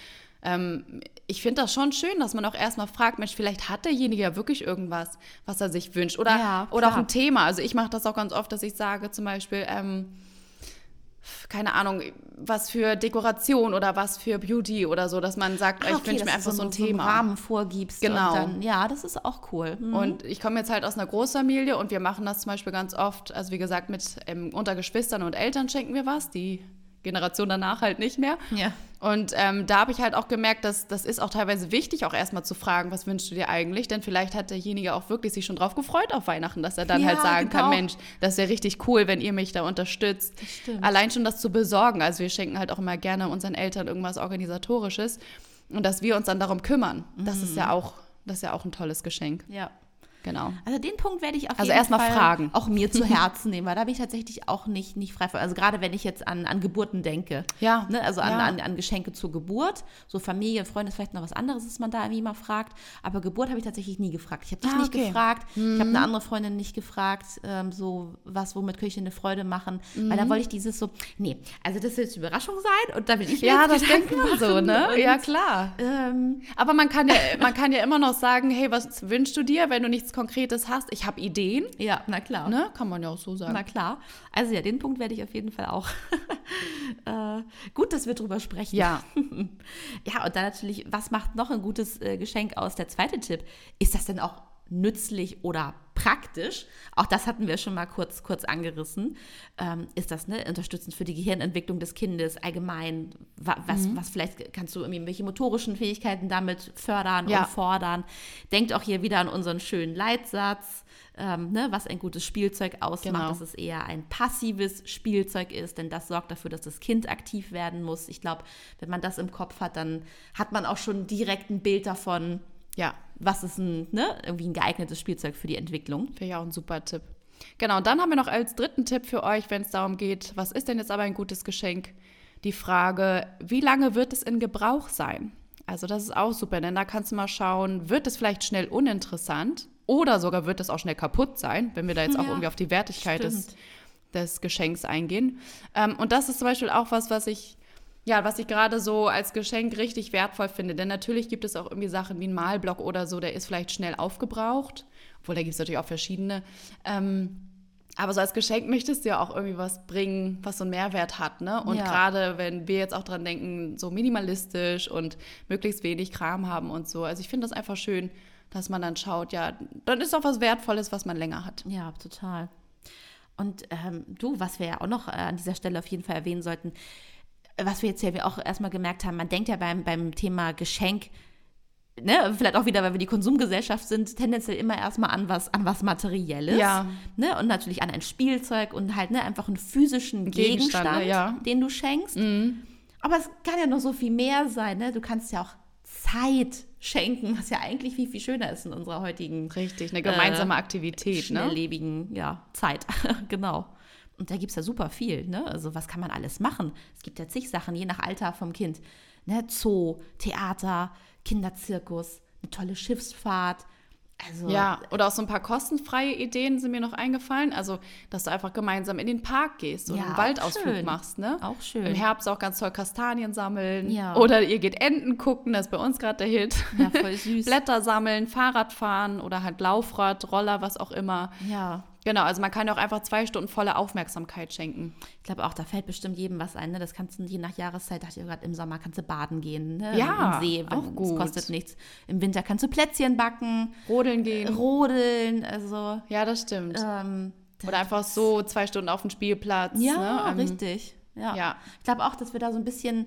Ähm, ich finde das schon schön, dass man auch erstmal fragt, Mensch, vielleicht hat derjenige ja wirklich irgendwas, was er sich wünscht. Oder, Ja, oder auch ein Thema. Also ich mache das auch ganz oft, dass ich sage zum Beispiel, ähm, keine Ahnung, was für Dekoration oder was für Beauty oder so, dass man sagt, Ah, ich okay, wünsche mir einfach du so ein so einen Thema. Rahmen vorgibst. Genau. Dann, ja, das ist auch cool. Mhm. Und ich komme jetzt halt aus einer Großfamilie und wir machen das zum Beispiel ganz oft, also wie gesagt, mit ähm, unter Geschwistern und Eltern schenken wir was, die Generation danach halt nicht mehr. Ja. Und ähm, da habe ich halt auch gemerkt, dass das ist auch teilweise wichtig, auch erstmal zu fragen, was wünschst du dir eigentlich? Denn vielleicht hat derjenige auch wirklich sich schon drauf gefreut auf Weihnachten, dass er dann Ja, halt sagen genau. kann, Mensch, das ist ja richtig cool, wenn ihr mich da unterstützt. Allein schon das zu besorgen. Also wir schenken halt auch immer gerne unseren Eltern irgendwas Organisatorisches und dass wir uns dann darum kümmern. Das ist Mhm. ja auch, das ist ja auch ein tolles Geschenk. ja. Genau. Also den Punkt werde ich auf Also jeden Fall fragen. auch mir zu Herzen nehmen, weil da bin ich tatsächlich auch nicht, nicht frei von. Also gerade wenn ich jetzt an, an Geburten denke. Ja, Ne? Also an, ja. an, an Geschenke zur Geburt. So Familie, Freunde ist vielleicht noch was anderes, dass man da irgendwie mal fragt. Aber Geburt habe ich tatsächlich nie gefragt. Ich habe dich Ah, nicht okay. gefragt. Ich habe eine andere Freundin nicht gefragt, ähm, so was, womit könnte ich eine Freude machen. Weil da wollte ich dieses so, nee, also das eine Überraschung sein und da will ich mir Ja, das denkt man so, ne? und, Ja, klar. Ähm, Aber man kann, ja, man kann ja immer noch sagen, hey, was wünschst du dir, wenn du nichts Konkretes hast? Ich habe Ideen, ja, na klar. ne? Kann man ja auch so sagen. Na klar. Also ja, den Punkt werde ich auf jeden Fall auch. äh, gut, dass wir drüber sprechen. Ja. ja, und dann natürlich, was macht noch ein gutes äh, Geschenk aus? Der zweite Tipp. Ist das denn auch nützlich oder praktisch? Auch das hatten wir schon mal kurz, kurz angerissen. Ähm, ist das ne, unterstützend für die Gehirnentwicklung des Kindes allgemein? Wa was, Mhm. was vielleicht kannst du irgendwie welche motorischen Fähigkeiten damit fördern Ja. und fordern? Denkt auch hier wieder an unseren schönen Leitsatz. Ähm, ne, was ein gutes Spielzeug ausmacht, Genau. dass es eher ein passives Spielzeug ist, denn das sorgt dafür, dass das Kind aktiv werden muss. Ich glaube, wenn man das im Kopf hat, dann hat man auch schon direkt ein Bild davon, Ja, was ist ein, ne, irgendwie ein geeignetes Spielzeug für die Entwicklung. Wäre ja auch ein super Tipp. Genau, und dann haben wir noch als dritten Tipp für euch, wenn es darum geht, was ist denn jetzt aber ein gutes Geschenk? Die Frage, wie lange wird es in Gebrauch sein? Also das ist auch super, denn da kannst du mal schauen, wird es vielleicht schnell uninteressant oder sogar wird es auch schnell kaputt sein, wenn wir da jetzt auch Ja, irgendwie auf die Wertigkeit des, des Geschenks eingehen. Ähm, und das ist zum Beispiel auch was, was ich ja, was ich gerade so als Geschenk richtig wertvoll finde. Denn natürlich gibt es auch irgendwie Sachen wie ein Malblock oder so, der ist vielleicht schnell aufgebraucht. Obwohl, da gibt es natürlich auch verschiedene. Ähm, aber so als Geschenk möchtest du ja auch irgendwie was bringen, was so einen Mehrwert hat, ne? Und Ja. gerade wenn wir jetzt auch dran denken, so minimalistisch und möglichst wenig Kram haben und so. Also ich finde das einfach schön, dass man dann schaut, ja, dann ist auch was Wertvolles, was man länger hat. Ja, total. Und ähm, du, was wir ja auch noch äh, an dieser Stelle auf jeden Fall erwähnen sollten, was wir jetzt ja auch erstmal gemerkt haben, man denkt ja beim, beim Thema Geschenk, ne, vielleicht auch wieder, weil wir die Konsumgesellschaft sind, tendenziell immer erstmal an was, an was Materielles. Ja. Ne, und natürlich an ein Spielzeug und halt ne, einfach einen physischen Gegenstand, Gegenstand, ne, ja. Mhm. den du schenkst. Aber es kann ja noch so viel mehr sein. Ne? Du kannst ja auch Zeit schenken, was ja eigentlich viel, viel schöner ist in unserer heutigen Richtig, eine gemeinsame Aktivität, ne? schnelllebigen ja, Zeit. genau. Und da gibt es ja super viel. Ne? Also was kann man alles machen? Es gibt ja zig Sachen, je nach Alter vom Kind. Ne? Zoo, Theater, Kinderzirkus, eine tolle Schiffsfahrt. Also Ja, oder auch so ein paar kostenfreie Ideen sind mir noch eingefallen. Also, dass du einfach gemeinsam in den Park gehst und Ja, einen Waldausflug schön. machst, ne? Auch schön. Im Herbst auch ganz toll Kastanien sammeln. Ja. Oder ihr geht Enten gucken, das ist bei uns gerade der Hit. Ja, voll süß. Blätter sammeln, Fahrrad fahren oder halt Laufrad, Roller, was auch immer. ja, Genau, also man kann ja auch einfach zwei Stunden volle Aufmerksamkeit schenken. ich glaube auch, da fällt bestimmt jedem was ein. Ne? Das kannst du je nach Jahreszeit, dachte ich gerade, im Sommer kannst du baden gehen. Ne? Ja, Im See, auch gut. kostet nichts. Im Winter kannst du Plätzchen backen, Rodeln gehen. rodeln, also ja, das stimmt. ähm, Oder einfach so zwei Stunden auf dem Spielplatz. Ja, ne? Ähm, richtig. Ja. ja. Ich glaube auch, dass wir da so ein bisschen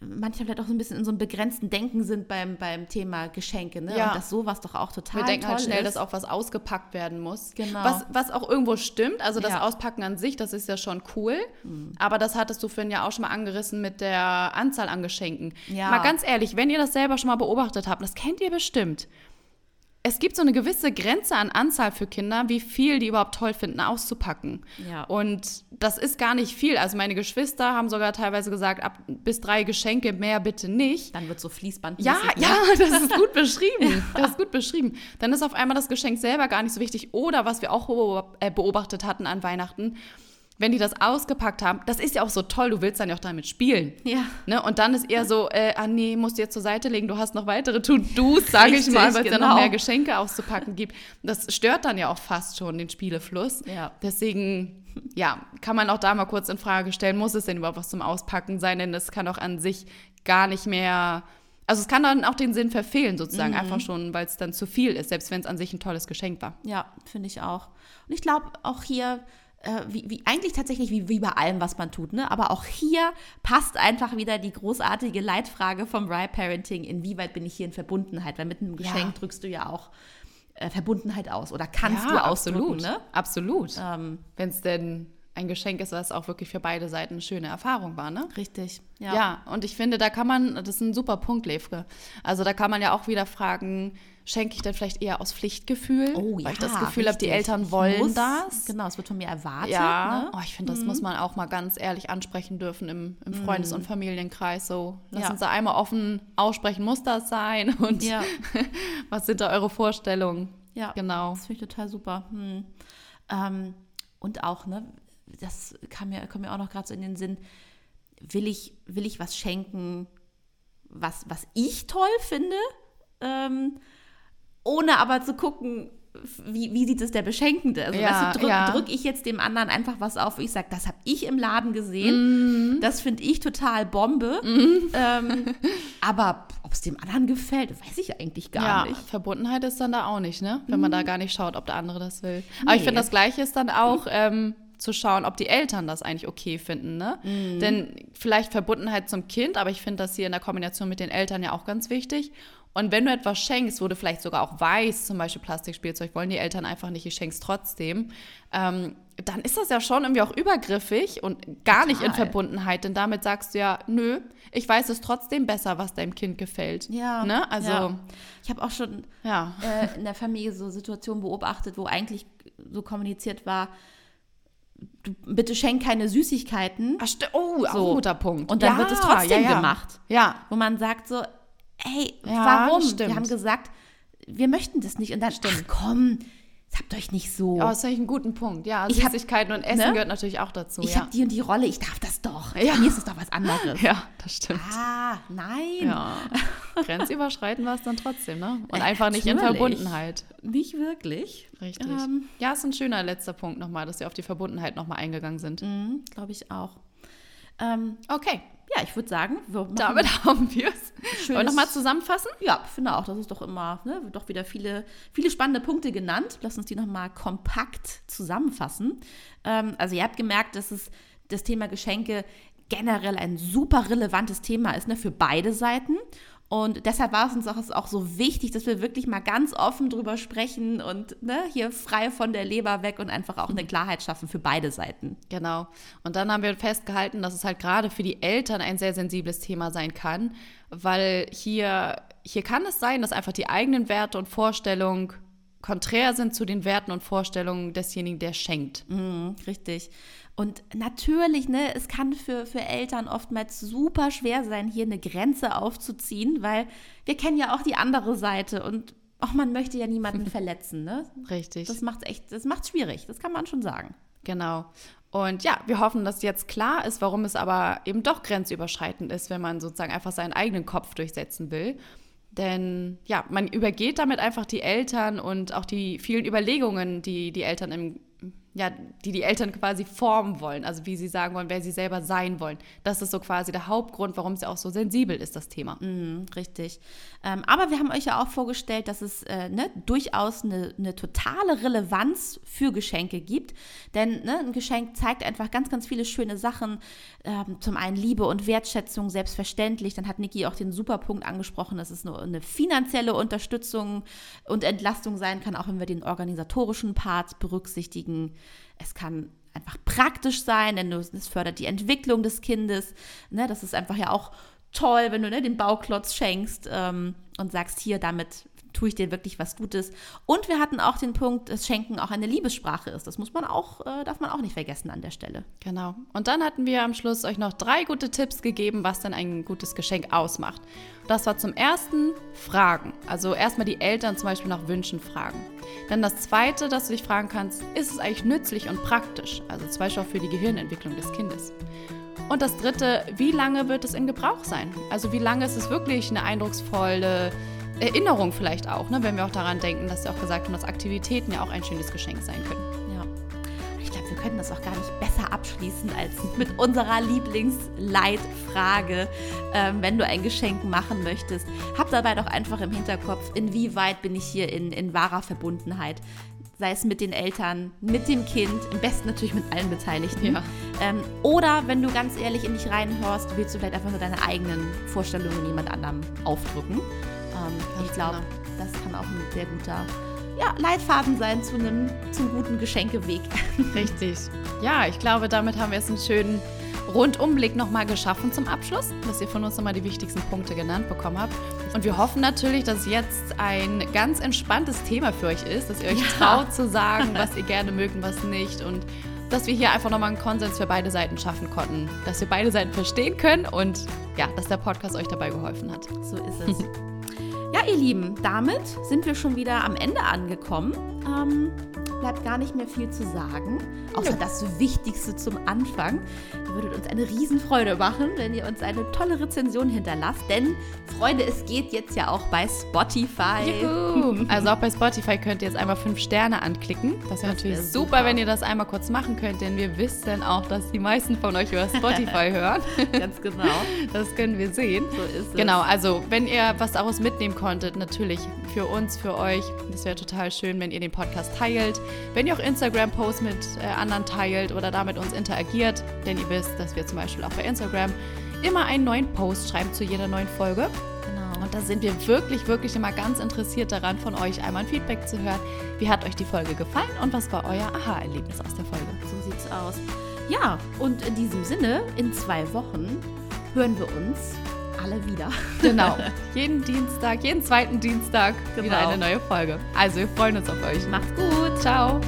manchmal vielleicht auch so ein bisschen in so einem begrenzten Denken sind beim, beim Thema Geschenke, ne? Ja. Und dass sowas doch auch total Wir denken toll halt schnell, ist. dass auch was ausgepackt werden muss. Genau. Was, was auch irgendwo stimmt. Also das Ja. Auspacken an sich, das ist ja schon cool. Aber das hattest du vorhin ja auch schon mal angerissen mit der Anzahl an Geschenken. Ja. Mal ganz ehrlich, wenn ihr das selber schon mal beobachtet habt, das kennt ihr bestimmt. Es gibt so eine gewisse Grenze an Anzahl für Kinder, wie viel die überhaupt toll finden, auszupacken. Ja. Und das ist gar nicht viel. Also meine Geschwister haben sogar teilweise gesagt, ab bis drei Geschenke, mehr bitte nicht. Dann wird so Fließband. Ja, ja, das ist gut beschrieben. Das ist gut beschrieben. Dann ist auf einmal das Geschenk selber gar nicht so wichtig. Oder was wir auch äh, beobachtet hatten an Weihnachten, wenn die das ausgepackt haben, das ist ja auch so toll, du willst dann ja auch damit spielen. Ja. Ne? Und dann ist eher so, äh, ah nee, musst du jetzt zur Seite legen, du hast noch weitere To-Dos, sage ich mal, weil es ja noch genau. mehr Geschenke auszupacken gibt. Das stört dann ja auch fast schon den Spielefluss. Ja. Deswegen, ja, kann man auch da mal kurz in Frage stellen, muss es denn überhaupt was zum Auspacken sein? Denn das kann auch an sich gar nicht mehr, also es kann dann auch den Sinn verfehlen sozusagen, Mhm. einfach schon, weil es dann zu viel ist, selbst wenn es an sich ein tolles Geschenk war. Ja, finde ich auch. Und ich glaube auch hier, äh, wie, wie eigentlich tatsächlich wie, wie bei allem, was man tut, ne? Aber auch hier passt einfach wieder die großartige Leitfrage vom Right Parenting, inwieweit bin ich hier in Verbundenheit? Weil mit einem Ja. Geschenk drückst du ja auch äh, Verbundenheit aus oder kannst du ausdrücken, absolut. ne? Absolut. Ähm, Wenn es denn ein Geschenk ist, was auch wirklich für beide Seiten eine schöne Erfahrung war, ne? richtig. Ja. und ich finde, da kann man, das ist ein super Punkt, Levke. Also da kann man ja auch wieder fragen, schenke ich denn vielleicht eher aus Pflichtgefühl? Oh, weil ich ja, das Gefühl habe, die. Eltern wollen muss- das. Genau, es wird von mir erwartet. Ja, Ne? oh, ich finde, das muss man auch mal ganz ehrlich ansprechen dürfen im, im Freundes- und Familienkreis. So, lass Mhm. Ja. uns da einmal offen aussprechen, muss das sein? Und Ja. was sind da eure Vorstellungen? Ja, Genau. Das finde ich total super. Hm. Ähm, und auch, ne, das kam mir, kommt mir auch noch gerade so in den Sinn, will ich, will ich was schenken, was, was ich toll finde, ähm, ohne aber zu gucken, wie, wie sieht es der Beschenkende? Also, Ja, weißt du, drück, ja. drück ich jetzt dem anderen einfach was auf, wo ich sage, das habe ich im Laden gesehen, Mhm. das finde ich total Bombe. Ähm, aber ob es dem anderen gefällt, weiß ich eigentlich gar ja, nicht. Verbundenheit ist dann da auch nicht, ne? Wenn man da gar nicht schaut, ob der andere das will. Aber ich Nee. finde, das Gleiche ist dann auch ähm, zu schauen, ob die Eltern das eigentlich okay finden, ne? Denn vielleicht Verbundenheit zum Kind, aber ich finde das hier in der Kombination mit den Eltern ja auch ganz wichtig. Und wenn du etwas schenkst, wo du vielleicht sogar auch weißt, zum Beispiel Plastikspielzeug, wollen die Eltern einfach nicht, ich schenk's trotzdem, ähm, dann ist das ja schon irgendwie auch übergriffig und gar nicht in Total. Verbundenheit, denn damit sagst du ja, nö, ich weiß es trotzdem besser, was deinem Kind gefällt. Ja. Ne? Also, ja. Ich habe auch schon ja. äh, in der Familie so Situationen beobachtet, wo eigentlich so kommuniziert war, bitte schenk keine Süßigkeiten. Ach, oh, auch So. ein guter Punkt. Und dann Ja, wird es trotzdem ja, ja. gemacht. Ja, Wo man sagt so, ey, Ja, warum? stimmt. Wir haben gesagt, wir möchten das nicht. Und dann, ach komm, habt euch nicht so. aber das finde ich einen guten Punkt. Ja, Ich hab- Süßigkeiten und Essen ne? gehört natürlich auch dazu. ich ja. habe die und die Rolle, ich darf das doch. Ja. Mir ist es doch was anderes. ja, das stimmt. Ah, nein. Ja. Grenzüberschreiten war es dann trotzdem, ne? Und Äh, einfach nicht in. Verbundenheit. Nicht wirklich. Richtig. Ähm. ja, ist ein schöner letzter Punkt nochmal, dass wir auf die Verbundenheit nochmal eingegangen sind. Mhm, Glaube ich auch. Ähm, Okay, ja, ich würde sagen, wir damit haben wir es. Wollen wir Schönes- nochmal zusammenfassen? Ja, finde auch, das ist doch immer, ne, doch wieder viele, viele spannende Punkte genannt. Lass uns die nochmal kompakt zusammenfassen. Ähm, also ihr habt gemerkt, dass es das Thema Geschenke generell ein super relevantes Thema ist, ne, für beide Seiten. Und deshalb war es uns auch, auch so wichtig, dass wir wirklich mal ganz offen drüber sprechen und ne, hier frei von der Leber weg und einfach auch eine Klarheit schaffen für beide Seiten. Genau. Und dann haben wir festgehalten, dass es halt gerade für die Eltern ein sehr sensibles Thema sein kann, weil hier, hier kann es sein, dass einfach die eigenen Werte und Vorstellungen konträr sind zu den Werten und Vorstellungen desjenigen, der schenkt. Mhm, richtig. Und natürlich, ne, es kann für, für Eltern oftmals super schwer sein, hier eine Grenze aufzuziehen, weil wir kennen ja auch die andere Seite und auch man möchte ja niemanden verletzen, ne? Richtig. Das macht echt, das macht schwierig, das kann man schon sagen. Genau. Und ja, wir hoffen, dass jetzt klar ist, warum es aber eben doch grenzüberschreitend ist, wenn man sozusagen einfach seinen eigenen Kopf durchsetzen will. Denn ja, man übergeht damit einfach die Eltern und auch die vielen Überlegungen, die die Eltern im, ja, die die Eltern quasi formen wollen, also wie sie sagen wollen, wer sie selber sein wollen. Das ist so quasi der Hauptgrund, warum es ja auch so sensibel ist, das Thema. Mhm, richtig. Ähm, aber wir haben euch ja auch vorgestellt, dass es äh, ne, durchaus eine, eine, totale Relevanz für Geschenke gibt. Denn ne, ein Geschenk zeigt einfach ganz, ganz viele schöne Sachen. Ähm, zum einen Liebe und Wertschätzung, selbstverständlich. Dann hat Niki auch den Superpunkt angesprochen, dass es nur eine finanzielle Unterstützung und Entlastung sein kann, auch wenn wir den organisatorischen Part berücksichtigen. Es kann einfach praktisch sein, denn es fördert die Entwicklung des Kindes. Ne, das ist einfach ja auch toll, wenn du ne, den Bauklotz schenkst ähm, und sagst, hier, damit tue ich dir wirklich was Gutes. Und wir hatten auch den Punkt, dass Schenken auch eine Liebessprache ist. Das muss man auch, äh, darf man auch nicht vergessen an der Stelle. Genau. Und dann hatten wir am Schluss euch noch drei gute Tipps gegeben, was denn ein gutes Geschenk ausmacht. Das war zum ersten Fragen. Also erstmal die Eltern zum Beispiel nach Wünschen fragen. Dann das zweite, dass du dich fragen kannst, ist es eigentlich nützlich und praktisch? Also zum Beispiel auch für die Gehirnentwicklung des Kindes. Und das dritte, wie lange wird es in Gebrauch sein? Also wie lange ist es wirklich eine eindrucksvolle Erinnerung vielleicht auch, ne? wenn wir auch daran denken, dass sie auch gesagt haben, dass Aktivitäten ja auch ein schönes Geschenk sein können. Ja. Ich glaube, wir können das auch gar nicht besser abschließen als mit unserer Lieblingsleitfrage, ähm, wenn du ein Geschenk machen möchtest. Hab dabei doch einfach im Hinterkopf, inwieweit bin ich hier in, in wahrer Verbundenheit sei es mit den Eltern, mit dem Kind, im besten natürlich mit allen Beteiligten. Ja. Ähm, oder wenn du ganz ehrlich in dich reinhörst, willst du vielleicht einfach nur deine eigenen Vorstellungen jemand anderem aufdrücken. Ähm, ich glaube, genau. das kann auch ein sehr guter ja, Leitfaden sein zu einem zum guten Geschenkeweg. Richtig. Ja, ich glaube, damit haben wir jetzt einen schönen Rundumblick nochmal geschaffen zum Abschluss, dass ihr von uns nochmal die wichtigsten Punkte genannt bekommen habt. Und wir hoffen natürlich, dass jetzt ein ganz entspanntes Thema für euch ist, dass ihr euch ja. traut zu sagen, was ihr gerne mögt und was nicht. Und dass wir hier einfach nochmal einen Konsens für beide Seiten schaffen konnten. Dass wir beide Seiten verstehen können und ja, dass der Podcast euch dabei geholfen hat. So ist es. Ja, ihr Lieben, damit sind wir schon wieder am Ende angekommen. Ähm, bleibt gar nicht mehr viel zu sagen, außer ja. das Wichtigste zum Anfang. Ihr würdet uns eine Riesenfreude machen, wenn ihr uns eine tolle Rezension hinterlasst, denn Freunde, es geht jetzt ja auch bei Spotify. Juhu. Also auch bei Spotify könnt ihr jetzt einmal fünf Sterne anklicken. Das wäre natürlich super, super, wenn ihr das einmal kurz machen könnt, denn wir wissen auch, dass die meisten von euch über Spotify hören. Ganz genau. Das können wir sehen. So ist es. Genau, also wenn ihr was daraus mitnehmen konntet, natürlich für uns, für euch, das wäre total schön, wenn ihr den Podcast teilt wenn ihr auch Instagram-Posts mit äh, anderen teilt oder da mit uns interagiert, denn ihr wisst, dass wir zum Beispiel auch bei Instagram immer einen neuen Post schreiben zu jeder neuen Folge. Genau. Und da sind wir wirklich, wirklich immer ganz interessiert daran, von euch einmal ein Feedback zu hören. Wie hat euch die Folge gefallen und was war euer Aha-Erlebnis aus der Folge? So sieht's aus. Ja, und in diesem Sinne, in zwei Wochen hören wir uns alle wieder. Genau. jeden Dienstag, jeden zweiten Dienstag genau. wieder eine neue Folge. Also wir freuen uns auf euch. Macht's gut. Ciao.